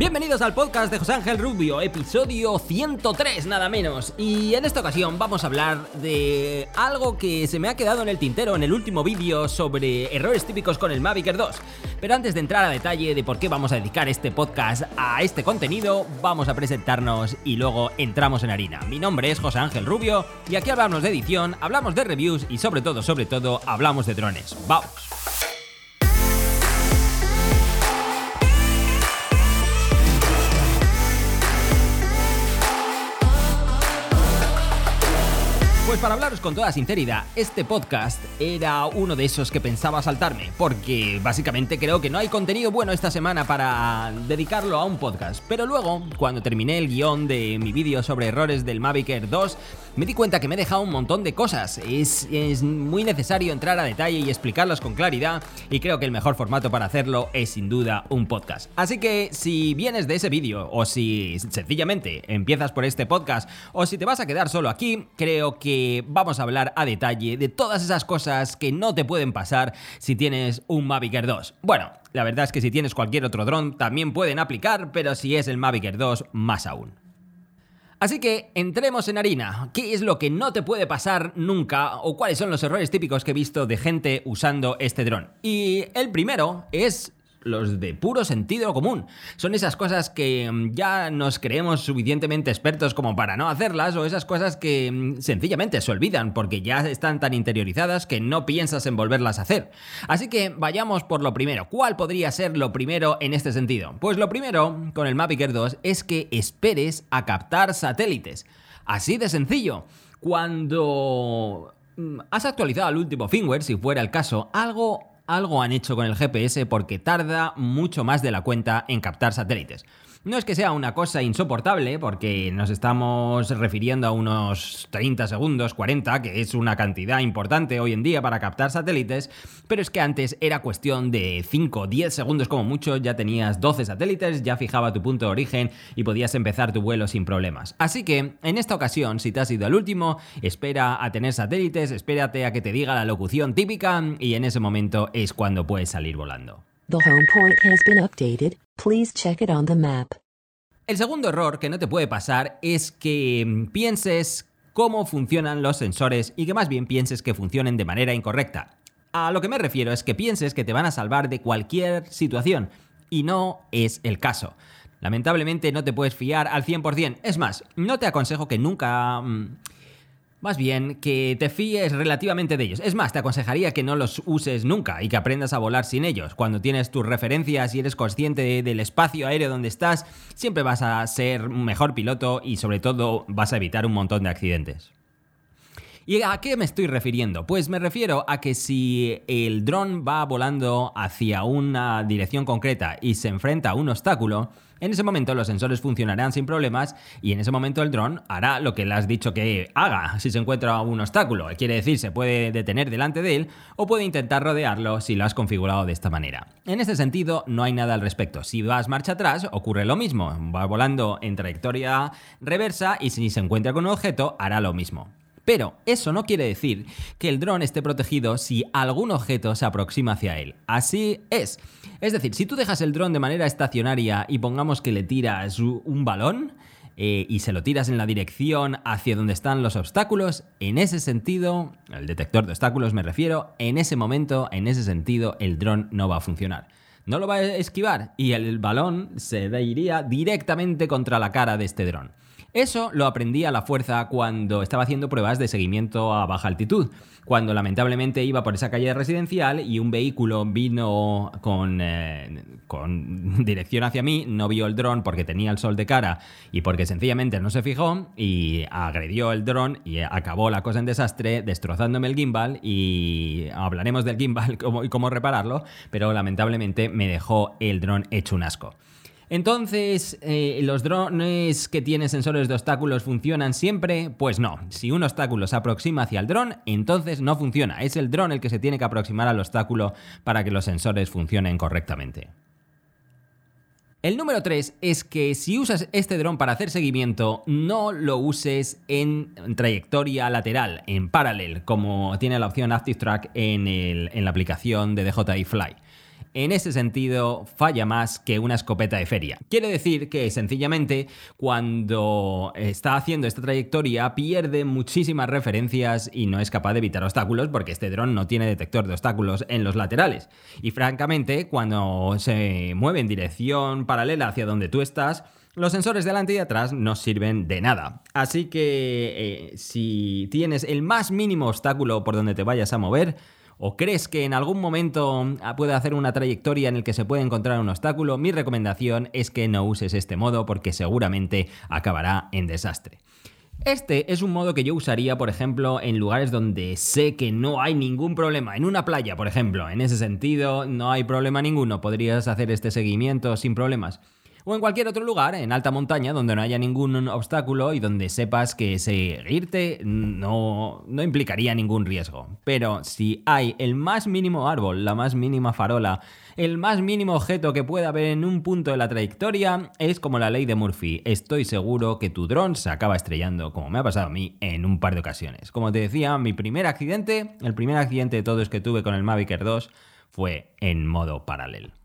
Bienvenidos al podcast de José Ángel Rubio, episodio 103 nada menos. Y en esta ocasión vamos a hablar de algo que se me ha quedado en el tintero en el último vídeo sobre errores típicos con el Mavic Air 2. Pero antes de entrar a detalle de por qué vamos a dedicar este podcast a este contenido, vamos a presentarnos y luego entramos en harina. Mi nombre es José Ángel Rubio y aquí hablamos de edición, hablamos de reviews y sobre todo, sobre todo, hablamos de drones. ¡Vamos! Pues para hablaros con toda sinceridad, este podcast era uno de esos que pensaba saltarme, porque básicamente creo que no hay contenido bueno esta semana para dedicarlo a un podcast. Pero luego, cuando terminé el guion de mi vídeo sobre errores del Mavic Air 2, me di cuenta que me he dejado un montón de cosas. Es, es muy necesario entrar a detalle y explicarlas con claridad, y creo que el mejor formato para hacerlo es sin duda un podcast. Así que si vienes de ese vídeo, o si sencillamente empiezas por este podcast, o si te vas a quedar solo aquí, creo que vamos a hablar a detalle de todas esas cosas que no te pueden pasar si tienes un Mavic Air 2. Bueno, la verdad es que si tienes cualquier otro dron también pueden aplicar, pero si es el Mavic Air 2, más aún. Así que entremos en harina. ¿Qué es lo que no te puede pasar nunca o cuáles son los errores típicos que he visto de gente usando este dron? Y el primero es los de puro sentido común. Son esas cosas que mm, ya nos creemos suficientemente expertos como para no hacerlas o esas cosas que mm, sencillamente se olvidan porque ya están tan interiorizadas que no piensas en volverlas a hacer. Así que vayamos por lo primero. ¿Cuál podría ser lo primero en este sentido? Pues lo primero con el Mavic Air 2 es que esperes a captar satélites. Así de sencillo. Cuando mm, has actualizado al último firmware, si fuera el caso, algo algo han hecho con el GPS porque tarda mucho más de la cuenta en captar satélites. No es que sea una cosa insoportable, porque nos estamos refiriendo a unos 30 segundos, 40, que es una cantidad importante hoy en día para captar satélites, pero es que antes era cuestión de 5 10 segundos como mucho, ya tenías 12 satélites, ya fijaba tu punto de origen y podías empezar tu vuelo sin problemas. Así que, en esta ocasión, si te has ido al último, espera a tener satélites, espérate a que te diga la locución típica y en ese momento es cuando puedes salir volando. The home point has been updated. Please check it on the map. El segundo error que no te puede pasar es que mm, pienses cómo funcionan los sensores y que más bien pienses que funcionen de manera incorrecta. A lo que me refiero es que pienses que te van a salvar de cualquier situación y no es el caso. Lamentablemente no te puedes fiar al 100%. Es más, no te aconsejo que nunca... Mm, más bien que te fíes relativamente de ellos. Es más, te aconsejaría que no los uses nunca y que aprendas a volar sin ellos. Cuando tienes tus referencias y eres consciente del espacio aéreo donde estás, siempre vas a ser un mejor piloto y sobre todo vas a evitar un montón de accidentes. ¿Y a qué me estoy refiriendo? Pues me refiero a que si el dron va volando hacia una dirección concreta y se enfrenta a un obstáculo, en ese momento los sensores funcionarán sin problemas y en ese momento el dron hará lo que le has dicho que haga si se encuentra un obstáculo. Quiere decir, se puede detener delante de él o puede intentar rodearlo si lo has configurado de esta manera. En ese sentido, no hay nada al respecto. Si vas marcha atrás, ocurre lo mismo. Va volando en trayectoria reversa y si se encuentra con un objeto, hará lo mismo. Pero eso no quiere decir que el dron esté protegido si algún objeto se aproxima hacia él. Así es. Es decir, si tú dejas el dron de manera estacionaria y pongamos que le tiras un balón, eh, y se lo tiras en la dirección hacia donde están los obstáculos, en ese sentido, el detector de obstáculos me refiero, en ese momento, en ese sentido, el dron no va a funcionar. No lo va a esquivar y el balón se iría directamente contra la cara de este dron. Eso lo aprendí a la fuerza cuando estaba haciendo pruebas de seguimiento a baja altitud, cuando lamentablemente iba por esa calle residencial y un vehículo vino con, eh, con dirección hacia mí, no vio el dron porque tenía el sol de cara y porque sencillamente no se fijó y agredió el dron y acabó la cosa en desastre destrozándome el gimbal y hablaremos del gimbal y cómo repararlo, pero lamentablemente me dejó el dron hecho un asco. Entonces, eh, ¿los drones que tienen sensores de obstáculos funcionan siempre? Pues no. Si un obstáculo se aproxima hacia el dron, entonces no funciona. Es el dron el que se tiene que aproximar al obstáculo para que los sensores funcionen correctamente. El número 3 es que si usas este dron para hacer seguimiento, no lo uses en trayectoria lateral, en paralel, como tiene la opción Active Track en, en la aplicación de DJI Fly. En ese sentido falla más que una escopeta de feria. Quiere decir que sencillamente cuando está haciendo esta trayectoria pierde muchísimas referencias y no es capaz de evitar obstáculos porque este dron no tiene detector de obstáculos en los laterales. Y francamente, cuando se mueve en dirección paralela hacia donde tú estás, los sensores delante y atrás no sirven de nada. Así que eh, si tienes el más mínimo obstáculo por donde te vayas a mover, o crees que en algún momento ah, puede hacer una trayectoria en el que se puede encontrar un obstáculo, mi recomendación es que no uses este modo porque seguramente acabará en desastre. Este es un modo que yo usaría, por ejemplo, en lugares donde sé que no hay ningún problema. En una playa, por ejemplo. En ese sentido, no hay problema ninguno. Podrías hacer este seguimiento sin problemas o en cualquier otro lugar, en alta montaña, donde no haya ningún obstáculo y donde sepas que seguirte no, no implicaría ningún riesgo. Pero si hay el más mínimo árbol, la más mínima farola, el más mínimo objeto que pueda haber en un punto de la trayectoria, es como la ley de Murphy. Estoy seguro que tu dron se acaba estrellando, como me ha pasado a mí en un par de ocasiones. Como te decía, mi primer accidente, el primer accidente de todos que tuve con el Mavic Air 2, fue en modo paralelo.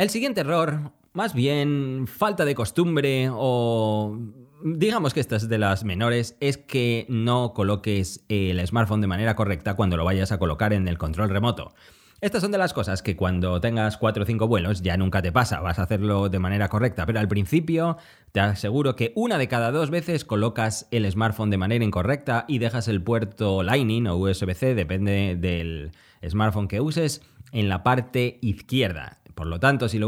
El siguiente error, más bien falta de costumbre o digamos que esta es de las menores, es que no coloques el smartphone de manera correcta cuando lo vayas a colocar en el control remoto. Estas son de las cosas que cuando tengas 4 o 5 vuelos ya nunca te pasa, vas a hacerlo de manera correcta, pero al principio te aseguro que una de cada dos veces colocas el smartphone de manera incorrecta y dejas el puerto Lightning o USB-C, depende del smartphone que uses, en la parte izquierda. Por lo tanto, si,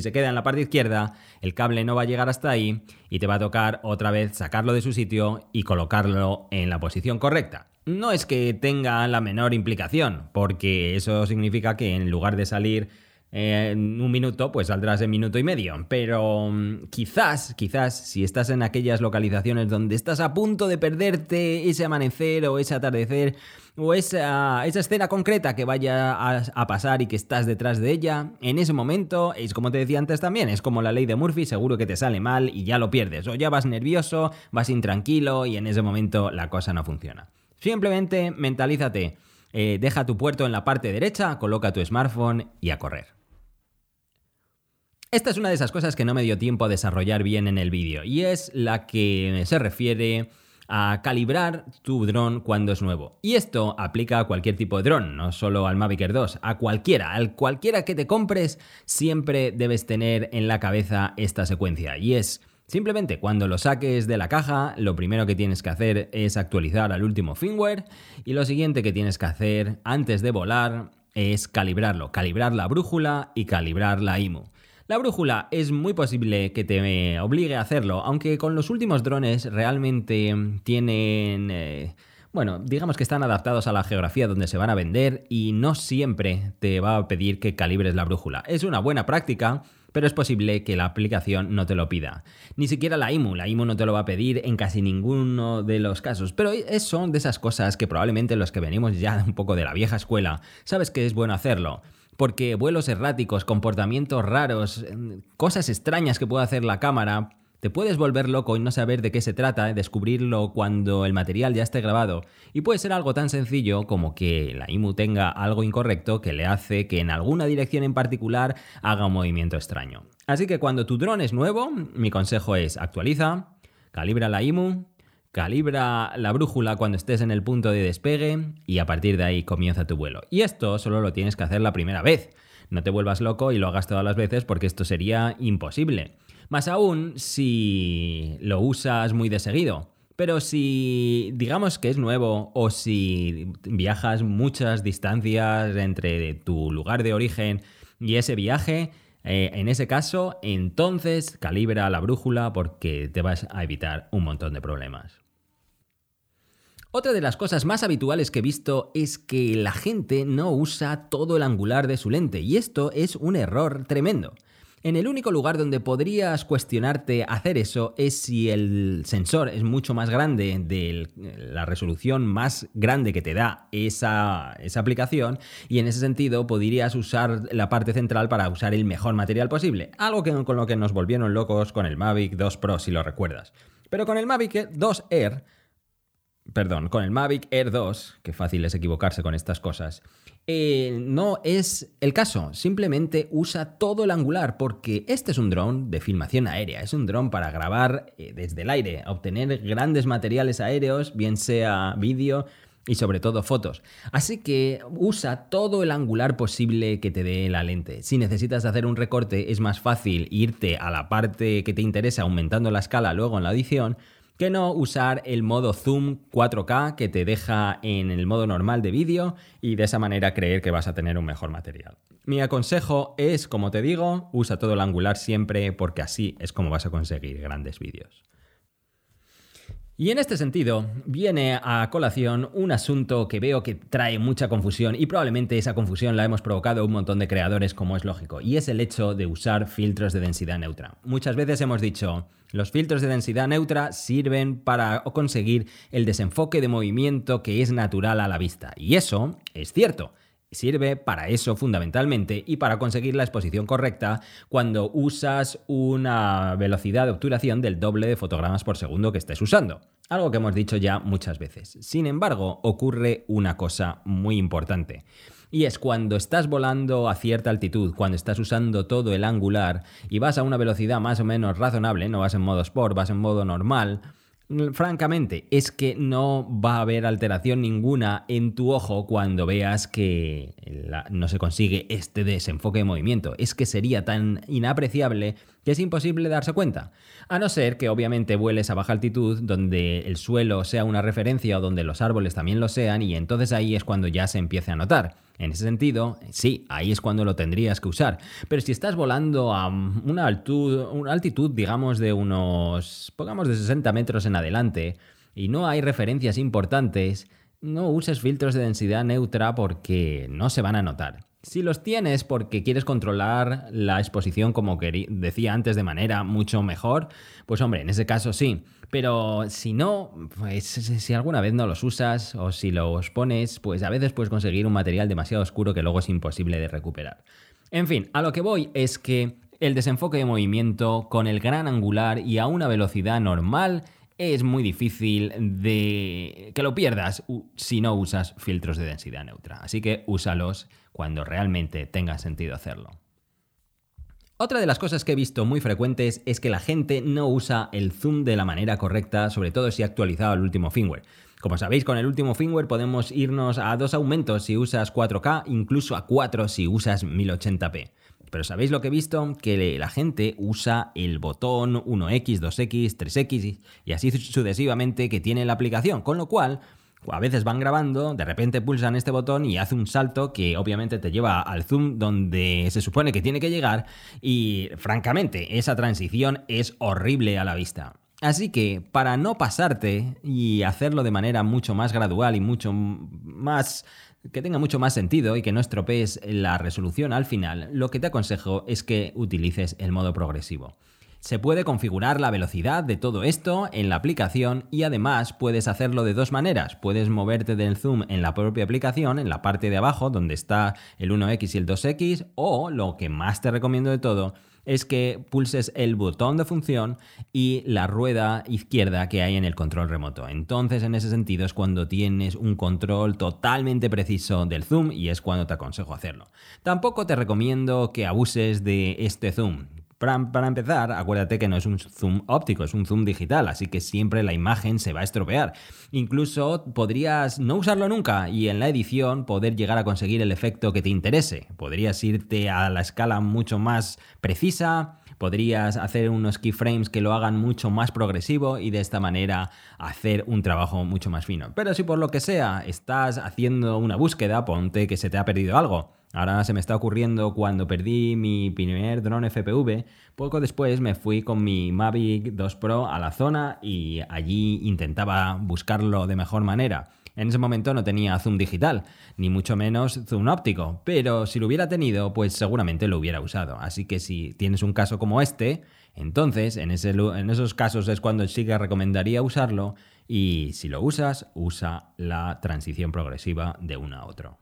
se queda en la parte izquierda, el cable no va a llegar hasta ahí y te va a tocar otra vez sacarlo de su sitio y colocarlo en la posición correcta. No es que tenga la menor implicación, porque eso significa que en lugar de salir en un minuto, pues saldrás en minuto y medio. Pero mm, quizás, quizás, si estás en aquellas localizaciones donde estás a punto de perderte ese amanecer o ese atardecer o esa, esa escena concreta que vaya a, pasar y que estás detrás de ella, en ese momento, es como te decía antes también, es como la ley de Murphy, seguro que te sale mal y ya lo pierdes. O ya vas nervioso, vas intranquilo y en ese momento la cosa no funciona. Simplemente mentalízate. Eh, deja tu puerto en la parte derecha, coloca tu smartphone y a correr. Esta es una de esas cosas que no me dio tiempo a desarrollar bien en el vídeo y es la que se refiere a calibrar tu dron cuando es nuevo. Y esto aplica a cualquier tipo de dron, no solo al Mavic Air 2, a cualquiera, al cualquiera que te compres, siempre debes tener en la cabeza esta secuencia y es Simplemente cuando lo saques de la caja, lo primero que tienes que hacer es actualizar al último firmware y lo siguiente que tienes que hacer antes de volar es calibrarlo, calibrar la brújula y calibrar la IMU. La brújula es muy posible que te obligue a hacerlo, aunque con los últimos drones realmente tienen... Eh, bueno, digamos que están adaptados a la geografía donde se van a vender y no siempre te va a pedir que calibres la brújula. Es una buena práctica, pero es posible que la aplicación no te lo pida. Ni siquiera la IMU, la IMU no te lo va a pedir en casi ninguno de los casos, pero son de esas cosas que probablemente los que venimos ya un poco de la vieja escuela, sabes que es bueno hacerlo porque vuelos erráticos, comportamientos raros, cosas extrañas que puede hacer la cámara, te puedes volver loco y no saber de qué se trata, descubrirlo cuando el material ya esté grabado. Y puede ser algo tan sencillo como que la IMU tenga algo incorrecto que le hace que en alguna dirección en particular haga un movimiento extraño. Así que cuando tu dron es nuevo, mi consejo es actualiza, calibra la IMU, calibra la brújula cuando estés en el punto de despegue y a partir de ahí comienza tu vuelo. Y esto solo lo tienes que hacer la primera vez. No te vuelvas loco y lo hagas todas las veces porque esto sería imposible. Más aún si lo usas muy de seguido. Pero si digamos que es nuevo o si viajas muchas distancias entre tu lugar de origen y ese viaje, eh, en ese caso, entonces calibra la brújula porque te vas a evitar un montón de problemas. Otra de las cosas más habituales que he visto es que la gente no usa todo el angular de su lente y esto es un error tremendo. En el único lugar donde podrías cuestionarte hacer eso es si el sensor es mucho más grande de la resolución más grande que te da esa, esa, aplicación y en ese sentido podrías usar la parte central para usar el mejor material posible, algo con lo que nos volvieron locos con el Mavic 2 Pro si lo recuerdas. Pero con el Mavic 2 Air perdón, con el Mavic Air 2, que fácil es equivocarse con estas cosas, Eh, no es el caso, simplemente usa todo el angular porque este es un dron de filmación aérea, es un dron para grabar eh, desde el aire, obtener grandes materiales aéreos, bien sea vídeo y sobre todo fotos. Así que usa todo el angular posible que te dé la lente. Si necesitas hacer un recorte es más fácil irte a la parte que te interesa aumentando la escala luego en la edición que no usar el modo zoom 4K que te deja en el modo normal de vídeo y de esa manera creer que vas a tener un mejor material. Mi consejo es, como te digo, usa todo el angular siempre porque así es como vas a conseguir grandes vídeos. Y en este sentido, viene a colación un asunto que veo que trae mucha confusión y probablemente esa confusión la hemos provocado un montón de creadores como es lógico, y es el hecho de usar filtros de densidad neutra. Muchas veces hemos dicho, los filtros de densidad neutra sirven para conseguir el desenfoque de movimiento que es natural a la vista, y eso es cierto. Sirve para eso fundamentalmente y para conseguir la exposición correcta cuando usas una velocidad de obturación del doble de fotogramas por segundo que estés usando. Algo que hemos dicho ya muchas veces. Sin embargo, ocurre una cosa muy importante. Y es cuando estás volando a cierta altitud, cuando estás usando todo el angular y vas a una velocidad más o menos razonable, no vas en modo sport, vas en modo normal, francamente, es que no va a haber alteración ninguna en tu ojo cuando veas que no se consigue este desenfoque de movimiento. Es que sería tan inapreciable que es imposible darse cuenta. A no ser que obviamente vueles a baja altitud donde el suelo sea una referencia o donde los árboles también lo sean y entonces ahí es cuando ya se empiece a notar. En ese sentido, sí, ahí es cuando lo tendrías que usar. Pero si estás volando a una altitud, una altitud digamos, de unos, pongamos, de 60 metros en adelante, y no hay referencias importantes, no uses filtros de densidad neutra porque no se van a notar. Si los tienes porque quieres controlar la exposición, como decía antes, de manera mucho mejor, pues hombre, en ese caso sí. Pero si no, pues si alguna vez no los usas o si los pones, pues a veces puedes conseguir un material demasiado oscuro que luego es imposible de recuperar. En fin, a lo que voy es que el desenfoque de movimiento con el gran angular y a una velocidad normal es muy difícil de que lo pierdas si no usas filtros de densidad neutra. Así que úsalos cuando realmente tenga sentido hacerlo. Otra de las cosas que he visto muy frecuentes es que la gente no usa el zoom de la manera correcta, sobre todo si ha actualizado el último firmware. Como sabéis, con el último firmware podemos irnos a dos aumentos si usas 4K, incluso a 4 si usas 1080p. Pero ¿sabéis lo que he visto? Que la gente usa el botón 1X, 2X, 3X y así sucesivamente que tiene la aplicación, con lo cual a veces van grabando, de repente pulsan este botón y hace un salto que obviamente te lleva al zoom donde se supone que tiene que llegar y francamente esa transición es horrible a la vista. Así que para no pasarte y hacerlo de manera mucho más gradual y mucho más que tenga mucho más sentido y que no estropees la resolución al final, lo que te aconsejo es que utilices el modo progresivo. Se puede configurar la velocidad de todo esto en la aplicación y además puedes hacerlo de dos maneras. Puedes moverte del zoom en la propia aplicación, en la parte de abajo donde está el 1X y el 2X, o lo que más te recomiendo de todo es que pulses el botón de función y la rueda izquierda que hay en el control remoto. Entonces, en ese sentido, es cuando tienes un control totalmente preciso del zoom y es cuando te aconsejo hacerlo. Tampoco te recomiendo que abuses de este zoom. Para, empezar, acuérdate que no es un zoom óptico, es un zoom digital, así que siempre la imagen se va a estropear. Incluso podrías no usarlo nunca y en la edición poder llegar a conseguir el efecto que te interese. Podrías irte a la escala mucho más precisa, podrías hacer unos keyframes que lo hagan mucho más progresivo y de esta manera hacer un trabajo mucho más fino. Pero si por lo que sea estás haciendo una búsqueda, ponte que se te ha perdido algo Ahora se me está ocurriendo cuando perdí mi primer drone FPV, poco después me fui con mi Mavic 2 Pro a la zona y allí intentaba buscarlo de mejor manera. En ese momento no tenía zoom digital, ni mucho menos zoom óptico, pero si lo hubiera tenido, pues seguramente lo hubiera usado. Así que si tienes un caso como este, entonces en, en esos casos es cuando sí que recomendaría usarlo y si lo usas, usa la transición progresiva de uno a otro.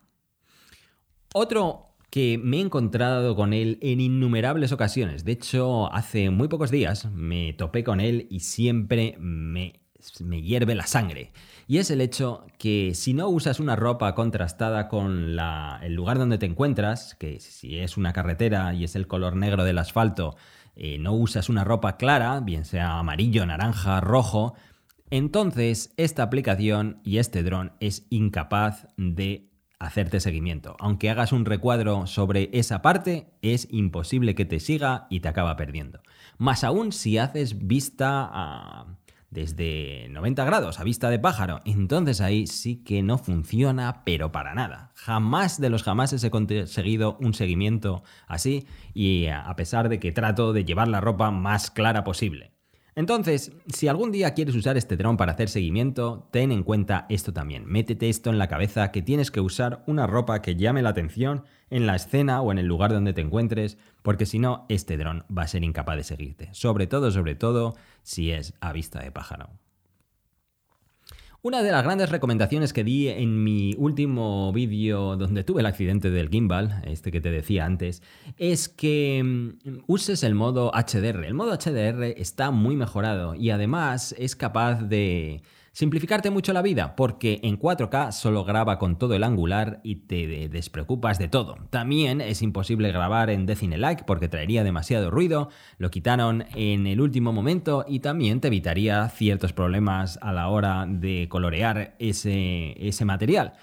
Otro que me he encontrado con él en innumerables ocasiones. De hecho, hace muy pocos días me topé con él y siempre me me hierve la sangre. Y es el hecho que si no usas una ropa contrastada con el lugar donde te encuentras, que si es una carretera y es el color negro del asfalto, eh, no usas una ropa clara, bien sea amarillo, naranja, rojo, entonces esta aplicación y este dron es incapaz de hacerte seguimiento. Aunque hagas un recuadro sobre esa parte, es imposible que te siga y te acaba perdiendo. Más aún si haces vista a desde 90 grados a vista de pájaro, entonces ahí sí que no funciona, pero para nada. Jamás de los jamases he conseguido un seguimiento así y a pesar de que trato de llevar la ropa más clara posible. Entonces, si algún día quieres usar este dron para hacer seguimiento, ten en cuenta esto también. Métete esto en la cabeza que tienes que usar una ropa que llame la atención en la escena o en el lugar donde te encuentres, porque si no, este dron va a ser incapaz de seguirte. Sobre todo, sobre todo, si es a vista de pájaro. Una de las grandes recomendaciones que di en mi último vídeo donde tuve el accidente del gimbal, este que te decía antes, es que mm, uses el modo HDR. El modo HDR está muy mejorado y además es capaz de Simplificarte mucho la vida, porque en 4K solo graba con todo el angular y te despreocupas de todo. También es imposible grabar en Decine-like porque traería demasiado ruido, lo quitaron en el último momento y también te evitaría ciertos problemas a la hora de colorear ese, ese material.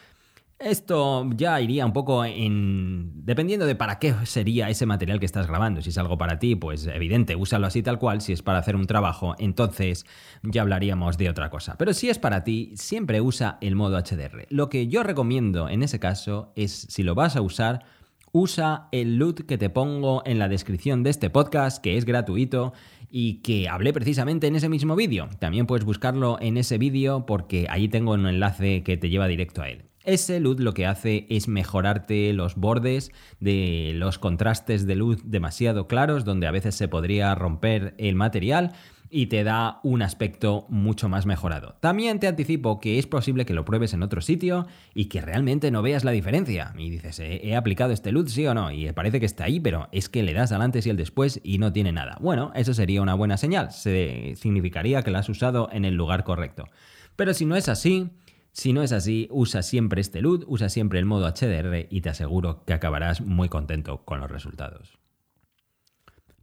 Esto ya iría un poco en... dependiendo de para qué sería ese material que estás grabando. Si es algo para ti, pues evidente, úsalo así tal cual. Si es para hacer un trabajo, entonces ya hablaríamos de otra cosa. Pero si es para ti, siempre usa el modo HDR. Lo que yo recomiendo en ese caso es, si lo vas a usar, usa el loot que te pongo en la descripción de este podcast, que es gratuito y que hablé precisamente en ese mismo vídeo. También puedes buscarlo en ese vídeo porque ahí tengo un enlace que te lleva directo a él. Ese luz lo que hace es mejorarte los bordes de los contrastes de luz demasiado claros, donde a veces se podría romper el material y te da un aspecto mucho más mejorado. También te anticipo que es posible que lo pruebes en otro sitio y que realmente no veas la diferencia. Y dices, ¿he, aplicado este luz sí o no? Y parece que está ahí, pero es que le das al antes y el después y no tiene nada. Bueno, eso sería una buena señal. Se significaría que lo has usado en el lugar correcto. Pero si no es así, si no es así, usa siempre este LUT, usa siempre el modo HDR y te aseguro que acabarás muy contento con los resultados.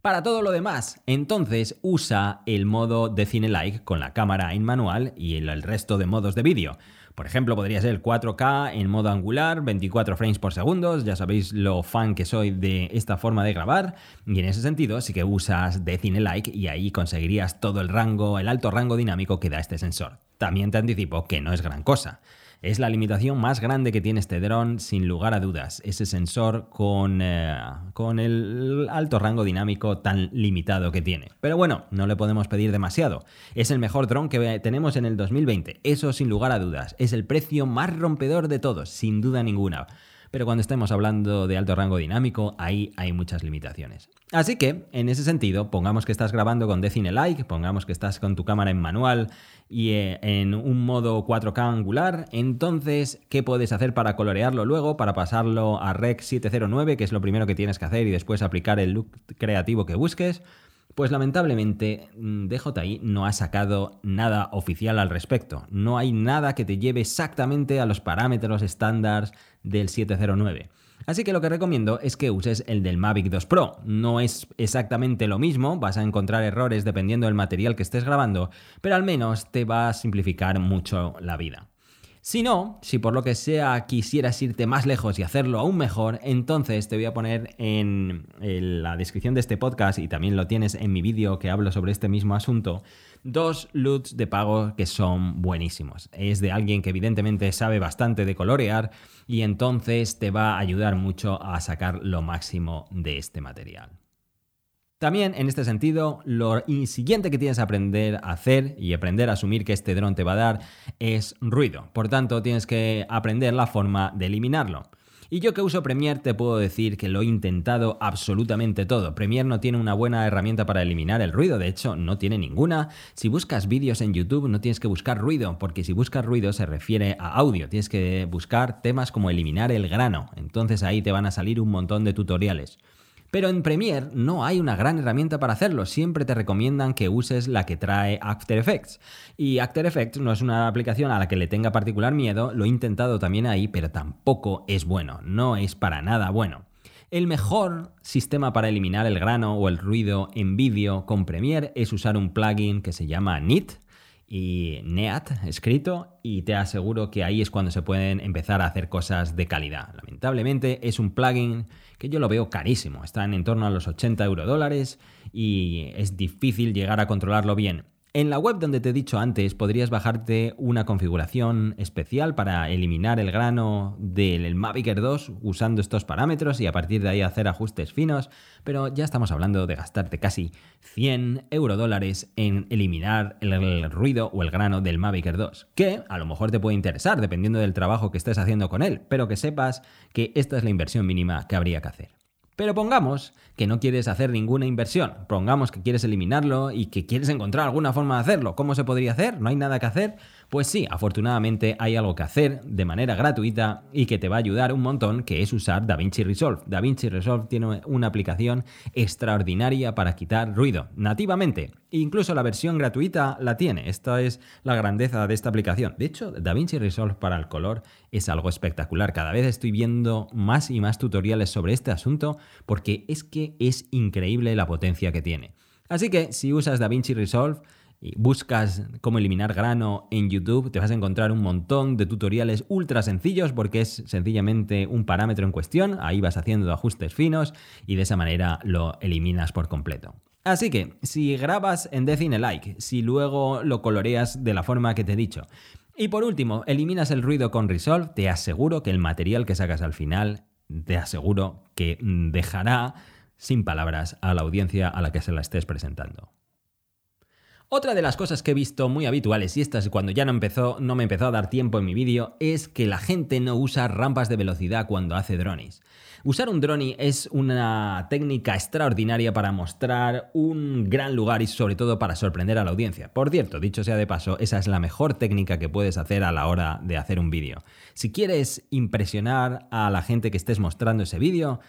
Para todo lo demás, entonces usa el modo de cine like con la cámara en manual y el resto de modos de vídeo. Por ejemplo, podría ser 4K en modo angular, 24 frames por segundo, ya sabéis lo fan que soy de esta forma de grabar, y en ese sentido sí que usas de cine like y ahí conseguirías todo el rango, el alto rango dinámico que da este sensor. También te anticipo que no es gran cosa. Es la limitación más grande que tiene este dron, sin lugar a dudas. Ese sensor con, eh, con el alto rango dinámico tan limitado que tiene. Pero bueno, no le podemos pedir demasiado. Es el mejor dron que tenemos en el 2020. Eso sin lugar a dudas. Es el precio más rompedor de todos, sin duda ninguna. Pero cuando estemos hablando de alto rango dinámico, ahí hay muchas limitaciones. Así que, en ese sentido, pongamos que estás grabando con Decine Like, pongamos que estás con tu cámara en manual y eh, en un modo 4K angular, entonces, ¿qué puedes hacer para colorearlo luego, para pasarlo a Rec 709, que es lo primero que tienes que hacer y después aplicar el look creativo que busques? Pues lamentablemente mm, DJI no ha sacado nada oficial al respecto. No hay nada que te lleve exactamente a los parámetros estándar del 709. Así que lo que recomiendo es que uses el del Mavic 2 Pro. No es exactamente lo mismo, vas a encontrar errores dependiendo del material que estés grabando, pero al menos te va a simplificar mucho la vida. Si no, si por lo que sea quisieras irte más lejos y hacerlo aún mejor, entonces te voy a poner en, la descripción de este podcast y también lo tienes en mi vídeo que hablo sobre este mismo asunto, dos LUTs de pago que son buenísimos. Es de alguien que evidentemente sabe bastante de colorear y entonces te va a ayudar mucho a sacar lo máximo de este material. También, en este sentido, lo siguiente que tienes que aprender a hacer y aprender a asumir que este dron te va a dar es ruido. Por tanto, tienes que aprender la forma de eliminarlo. Y yo que uso Premiere te puedo decir que lo he intentado absolutamente todo. Premiere no tiene una buena herramienta para eliminar el ruido, de hecho no tiene ninguna. Si buscas vídeos en YouTube no tienes que buscar ruido, porque si buscas ruido se refiere a audio, tienes que buscar temas como eliminar el grano. Entonces ahí te van a salir un montón de tutoriales. Pero en Premiere no hay una gran herramienta para hacerlo, siempre te recomiendan que uses la que trae After Effects. Y After Effects no es una aplicación a la que le tenga particular miedo, lo he intentado también ahí, pero tampoco es bueno, no es para nada bueno. El mejor sistema para eliminar el grano o el ruido en vídeo con Premiere es usar un plugin que se llama NIT y NEAT escrito y te aseguro que ahí es cuando se pueden empezar a hacer cosas de calidad. Lamentablemente es un plugin que yo lo veo carísimo, están en torno a los 80 euro dólares y es difícil llegar a controlarlo bien. En la web donde te he dicho antes podrías bajarte una configuración especial para eliminar el grano del Mavic Air 2 usando estos parámetros y a partir de ahí hacer ajustes finos, pero ya estamos hablando de gastarte casi 100 euro dólares en eliminar el, ruido o el grano del Mavic Air 2, que a lo mejor te puede interesar dependiendo del trabajo que estés haciendo con él, pero que sepas que esta es la inversión mínima que habría que hacer. Pero pongamos que no quieres hacer ninguna inversión, pongamos que quieres eliminarlo y que quieres encontrar alguna forma de hacerlo. ¿Cómo se podría hacer? ¿No hay nada que hacer? Pues sí, afortunadamente hay algo que hacer de manera gratuita y que te va a ayudar un montón, que es usar DaVinci Resolve. DaVinci Resolve tiene una aplicación extraordinaria para quitar ruido, nativamente. Incluso la versión gratuita la tiene. Esta es la grandeza de esta aplicación. De hecho, DaVinci Resolve para el color es algo espectacular. Cada vez estoy viendo más y más tutoriales sobre este asunto porque es que es increíble la potencia que tiene. Así que si usas DaVinci Resolve, buscas cómo eliminar grano en YouTube, te vas a encontrar un montón de tutoriales ultra sencillos porque es sencillamente un parámetro en cuestión, ahí vas haciendo ajustes finos y de esa manera lo eliminas por completo. Así que, si grabas en Decine Like, si luego lo coloreas de la forma que te he dicho, y por último, eliminas el ruido con Resolve, te aseguro que el material que sacas al final, te aseguro que dejará sin palabras a la audiencia a la que se la estés presentando. Otra de las cosas que he visto muy habituales, y esta es cuando ya no, empezó, no me empezó a dar tiempo en mi vídeo, es que la gente no usa rampas de velocidad cuando hace drones. Usar un drone es una técnica extraordinaria para mostrar un gran lugar y sobre todo para sorprender a la audiencia. Por cierto, dicho sea de paso, esa es la mejor técnica que puedes hacer a la hora de hacer un vídeo. Si quieres impresionar a la gente que estés mostrando ese vídeo,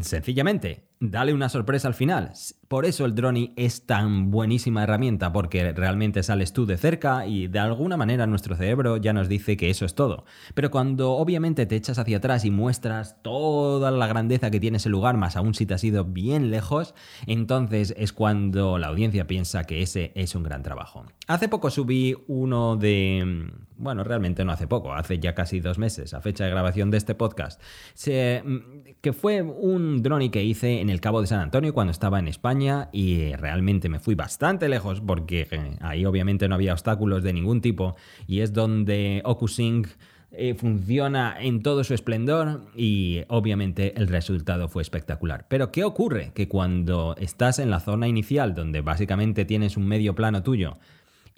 sencillamente, dale una sorpresa al final. Por eso el drone es tan buenísima herramienta, porque realmente sales tú de cerca y de alguna manera nuestro cerebro ya nos dice que eso es todo. Pero cuando obviamente te echas hacia atrás y muestras toda la grandeza que tiene ese lugar, más aún si te has ido bien lejos, entonces es cuando la audiencia piensa que ese es un gran trabajo. Hace poco subí uno de... Bueno, realmente no hace poco, hace ya casi dos meses, a fecha de grabación de este podcast, que fue un drone que hice en el Cabo de San Antonio cuando estaba en España y realmente me fui bastante lejos porque eh, ahí obviamente no había obstáculos de ningún tipo y es donde OcuSync eh, funciona en todo su esplendor y obviamente el resultado fue espectacular. Pero ¿qué ocurre? Que cuando estás en la zona inicial donde básicamente tienes un medio plano tuyo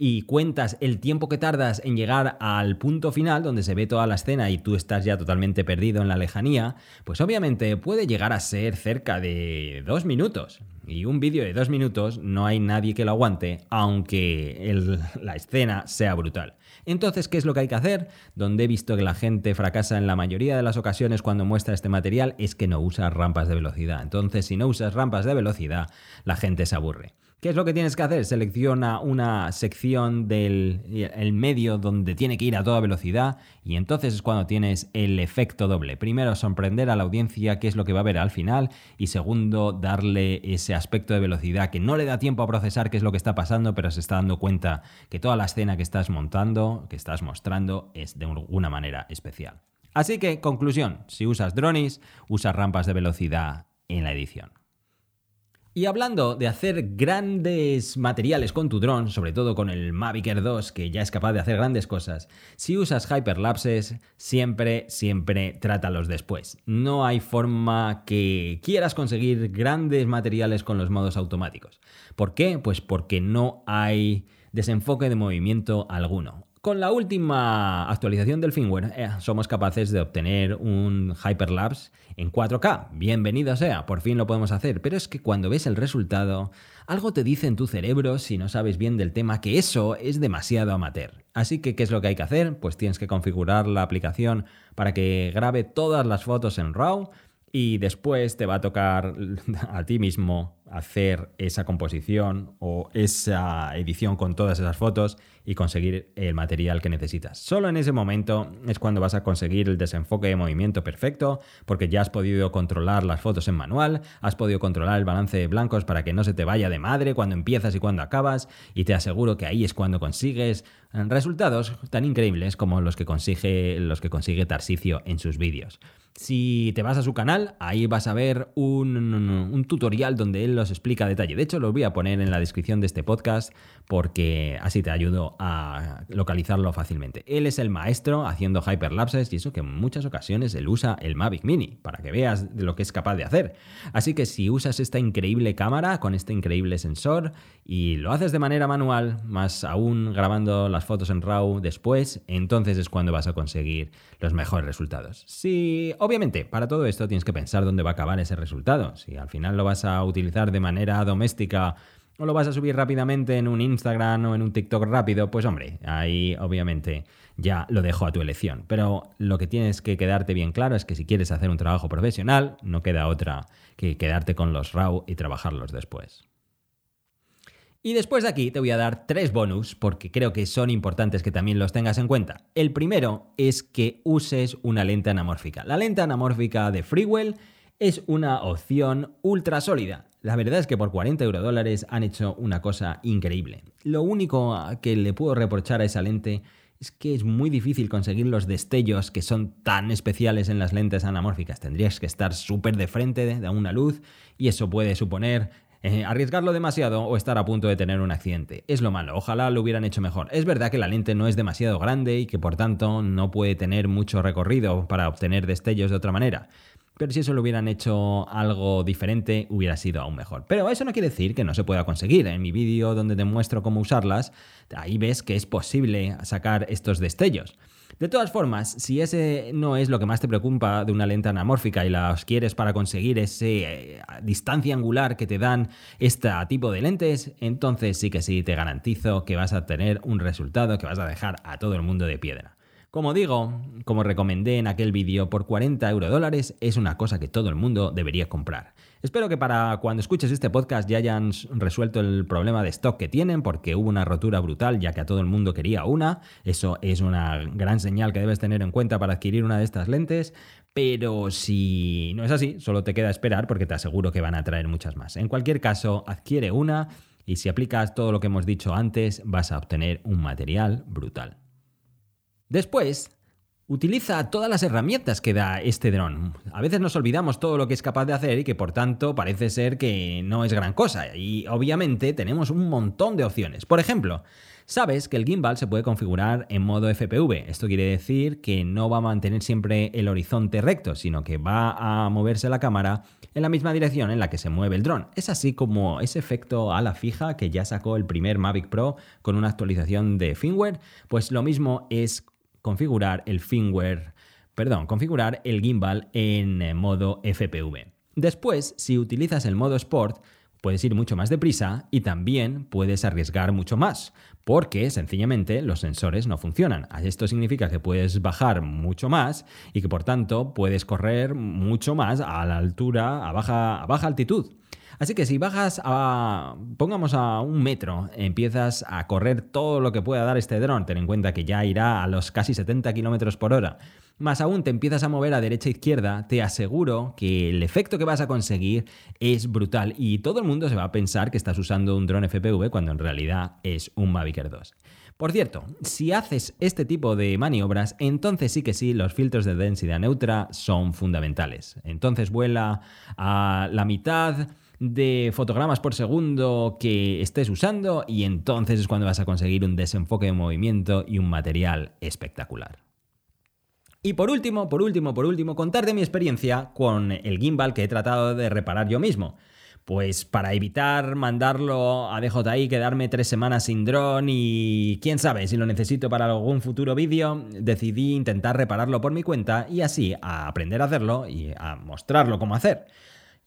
y cuentas el tiempo que tardas en llegar al punto final donde se ve toda la escena y tú estás ya totalmente perdido en la lejanía, pues obviamente puede llegar a ser cerca de dos minutos. Y un vídeo de dos minutos no hay nadie que lo aguante, aunque la escena sea brutal. Entonces, ¿qué es lo que hay que hacer? Donde he visto que la gente fracasa en la mayoría de las ocasiones cuando muestra este material es que no usa rampas de velocidad. Entonces, si no usas rampas de velocidad, la gente se aburre. ¿Qué es lo que tienes que hacer? Selecciona una sección del el medio donde tiene que ir a toda velocidad y entonces es cuando tienes el efecto doble. Primero, sorprender a la audiencia qué es lo que va a ver al final y segundo, darle ese aspecto de velocidad que no le da tiempo a procesar qué es lo que está pasando, pero se está dando cuenta que toda la escena que estás montando, que estás mostrando, es de alguna manera especial. Así que, conclusión, si usas drones, usa rampas de velocidad en la edición. Y hablando de hacer grandes materiales con tu dron, sobre todo con el Mavic Air 2, que ya es capaz de hacer grandes cosas, si usas hyperlapses, siempre, siempre trátalos después. No hay forma que quieras conseguir grandes materiales con los modos automáticos. ¿Por qué? Pues porque no hay desenfoque de movimiento alguno. Con la última actualización del firmware eh, somos capaces de obtener un hyperlapse en 4K. Bienvenido sea, por fin lo podemos hacer, pero es que cuando ves el resultado, algo te dice en tu cerebro, si no sabes bien del tema, que eso es demasiado amateur. Así que, ¿qué es lo que hay que hacer? Pues tienes que configurar la aplicación para que grabe todas las fotos en RAW y después te va a tocar a ti mismo hacer esa composición o esa edición con todas esas fotos y conseguir el material que necesitas. Solo en ese momento es cuando vas a conseguir el desenfoque de movimiento perfecto, porque ya has podido controlar las fotos en manual, has podido controlar el balance de blancos para que no se te vaya de madre cuando empiezas y cuando acabas, y te aseguro que ahí es cuando consigues resultados tan increíbles como los que consigue, los que consigue Tarsicio en sus vídeos. Si te vas a su canal, ahí vas a ver un, tutorial donde él los explica detalle. De hecho, los voy a poner en la descripción de este podcast porque así te ayudo a localizarlo fácilmente. Él es el maestro haciendo hyperlapses y eso que en muchas ocasiones él usa el Mavic Mini para que veas de lo que es capaz de hacer. Así que si usas esta increíble cámara con este increíble sensor y lo haces de manera manual, más aún grabando las fotos en RAW después, entonces es cuando vas a conseguir los mejores resultados. Si Obviamente, para todo esto tienes que pensar dónde va a acabar ese resultado. Si al final lo vas a utilizar de manera doméstica o lo vas a subir rápidamente en un Instagram o en un TikTok rápido, pues hombre, ahí obviamente ya lo dejo a tu elección. Pero lo que tienes que quedarte bien claro es que si quieres hacer un trabajo profesional, no queda otra que quedarte con los RAW y trabajarlos después. Y después de aquí te voy a dar tres bonus porque creo que son importantes que también los tengas en cuenta. El primero es que uses una lente anamórfica. La lente anamórfica de Freewell es una opción ultra sólida. La verdad es que por 40 euro dólares han hecho una cosa increíble. Lo único que le puedo reprochar a esa lente es que es muy difícil conseguir los destellos que son tan especiales en las lentes anamórficas. Tendrías que estar súper de frente de una luz y eso puede suponer arriesgarlo demasiado o estar a punto de tener un accidente. Es lo malo, ojalá lo hubieran hecho mejor. Es verdad que la lente no es demasiado grande y que por tanto no puede tener mucho recorrido para obtener destellos de otra manera. Pero si eso lo hubieran hecho algo diferente, hubiera sido aún mejor. Pero eso no quiere decir que no se pueda conseguir. En mi vídeo donde te muestro cómo usarlas, ahí ves que es posible sacar estos destellos. De todas formas, si ese no es lo que más te preocupa de una lente anamórfica y las quieres para conseguir esa eh, distancia angular que te dan este tipo de lentes, entonces sí que sí te garantizo que vas a tener un resultado que vas a dejar a todo el mundo de piedra. Como digo, como recomendé en aquel vídeo, por 40 euro dólares es una cosa que todo el mundo debería comprar. Espero que para cuando escuches este podcast ya hayan resuelto el problema de stock que tienen, porque hubo una rotura brutal ya que a todo el mundo quería una. Eso es una gran señal que debes tener en cuenta para adquirir una de estas lentes. Pero si no es así, solo te queda esperar porque te aseguro que van a traer muchas más. En cualquier caso, adquiere una y si aplicas todo lo que hemos dicho antes, vas a obtener un material brutal. Después, utiliza todas las herramientas que da este dron. A veces nos olvidamos todo lo que es capaz de hacer y que por tanto parece ser que no es gran cosa. Y obviamente tenemos un montón de opciones. Por ejemplo, sabes que el gimbal se puede configurar en modo FPV. Esto quiere decir que no va a mantener siempre el horizonte recto, sino que va a moverse la cámara en la misma dirección en la que se mueve el dron. Es así como ese efecto a la fija que ya sacó el primer Mavic Pro con una actualización de firmware, pues lo mismo es configurar el firmware, perdón, configurar el gimbal en eh, modo FPV. Después, si utilizas el modo Sport, puedes ir mucho más deprisa y también puedes arriesgar mucho más, porque sencillamente los sensores no funcionan. Esto significa que puedes bajar mucho más y que por tanto puedes correr mucho más a la altura, a baja, a baja altitud. Así que si bajas a, pongamos a un metro, empiezas a correr todo lo que pueda dar este dron, ten en cuenta que ya irá a los casi 70 kilómetros por hora, más aún te empiezas a mover a derecha e izquierda, te aseguro que el efecto que vas a conseguir es brutal y todo el mundo se va a pensar que estás usando un dron FPV cuando en realidad es un Mavic Air 2. Por cierto, si haces este tipo de maniobras, entonces sí que sí, los filtros de densidad neutra son fundamentales. Entonces vuela a la mitad de fotogramas por segundo que estés usando y entonces es cuando vas a conseguir un desenfoque de movimiento y un material espectacular. Y por último, por último, por último, contar de mi experiencia con el gimbal que he tratado de reparar yo mismo. Pues para evitar mandarlo a DJI, quedarme tres semanas sin dron y quién sabe si lo necesito para algún futuro vídeo, decidí intentar repararlo por mi cuenta y así a aprender a hacerlo y a mostrarlo cómo hacer.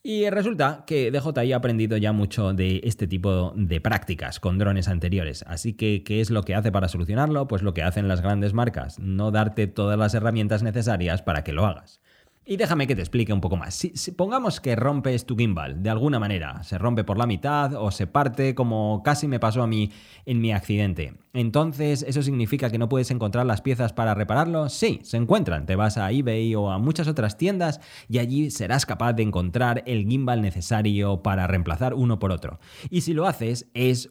Y resulta que DJI ha aprendido ya mucho de este tipo de prácticas con drones anteriores. Así que, ¿qué es lo que hace para solucionarlo? Pues lo que hacen las grandes marcas, no darte todas las herramientas necesarias para que lo hagas. Y déjame que te explique un poco más. Si, pongamos que rompes tu gimbal de alguna manera, se rompe por la mitad o se parte como casi me pasó a mí en mi accidente. Entonces, ¿eso significa que no puedes encontrar las piezas para repararlo? Sí, se encuentran. Te vas a eBay o a muchas otras tiendas y allí serás capaz de encontrar el gimbal necesario para reemplazar uno por otro. Y si lo haces, es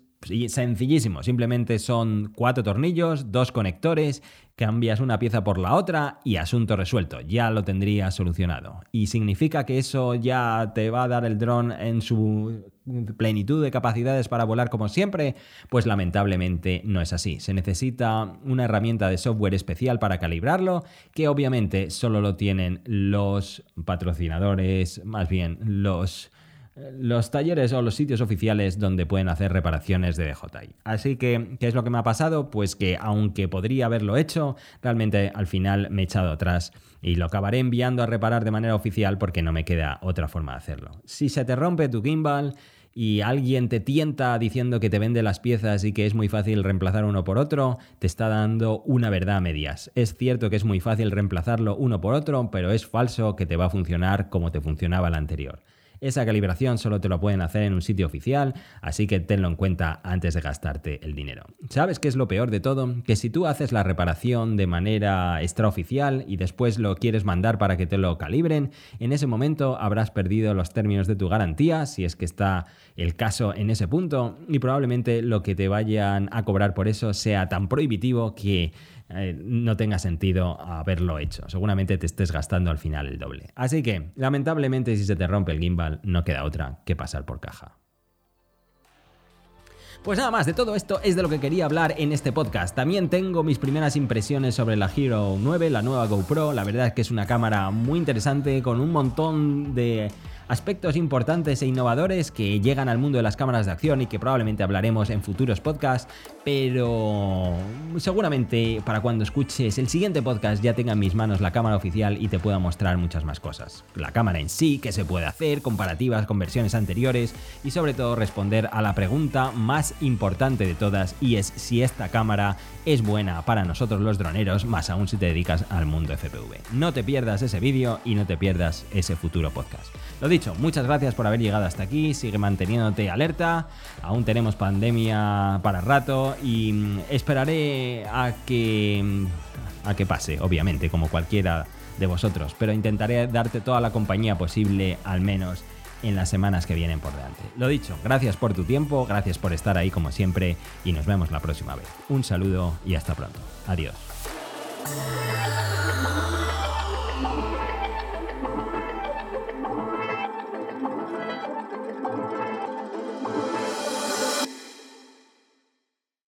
sencillísimo, simplemente son cuatro tornillos, dos conectores, cambias una pieza por la otra y asunto resuelto, ya lo tendrías solucionado. ¿Y significa que eso ya te va a dar el dron en su plenitud de capacidades para volar como siempre? Pues lamentablemente no es así. Se necesita una herramienta de software especial para calibrarlo, que obviamente solo lo tienen los patrocinadores, más bien los los talleres o los sitios oficiales donde pueden hacer reparaciones de DJI. Así que, ¿qué es lo que me ha pasado? Pues que aunque podría haberlo hecho, realmente al final me he echado atrás y lo acabaré enviando a reparar de manera oficial porque no me queda otra forma de hacerlo. Si se te rompe tu gimbal y alguien te tienta diciendo que te vende las piezas y que es muy fácil reemplazar uno por otro, te está dando una verdad a medias. Es cierto que es muy fácil reemplazarlo uno por otro, pero es falso que te va a funcionar como te funcionaba el anterior. Esa calibración solo te lo pueden hacer en un sitio oficial, así que tenlo en cuenta antes de gastarte el dinero. ¿Sabes qué es lo peor de todo? Que si tú haces la reparación de manera extraoficial y después lo quieres mandar para que te lo calibren, en ese momento habrás perdido los términos de tu garantía, si es que está el caso en ese punto, y probablemente lo que te vayan a cobrar por eso sea tan prohibitivo que eh, no tenga sentido haberlo hecho. Seguramente te estés gastando al final el doble. Así que, lamentablemente, si se te rompe el gimbal, no queda otra que pasar por caja. Pues nada más, de todo esto es de lo que quería hablar en este podcast. También tengo mis primeras impresiones sobre la Hero 9, la nueva GoPro. La verdad es que es una cámara muy interesante con un montón de aspectos importantes e innovadores que llegan al mundo de las cámaras de acción y que probablemente hablaremos en futuros podcasts, pero seguramente para cuando escuches el siguiente podcast ya tenga en mis manos la cámara oficial y te pueda mostrar muchas más cosas. La cámara en sí, qué se puede hacer, comparativas con versiones anteriores y sobre todo responder a la pregunta más importante de todas y es si esta cámara es buena para nosotros los droneros, más aún si te dedicas al mundo FPV. No te pierdas ese vídeo y no te pierdas ese futuro podcast. Lo dicho, muchas gracias por haber llegado hasta aquí, sigue manteniéndote alerta, aún tenemos pandemia para rato y mm, esperaré a que mm, a que pase, obviamente, como cualquiera de vosotros, pero intentaré darte toda la compañía posible al menos en las semanas que vienen por delante. Lo dicho, gracias por tu tiempo, gracias por estar ahí como siempre y nos vemos la próxima vez. Un saludo y hasta pronto. Adiós.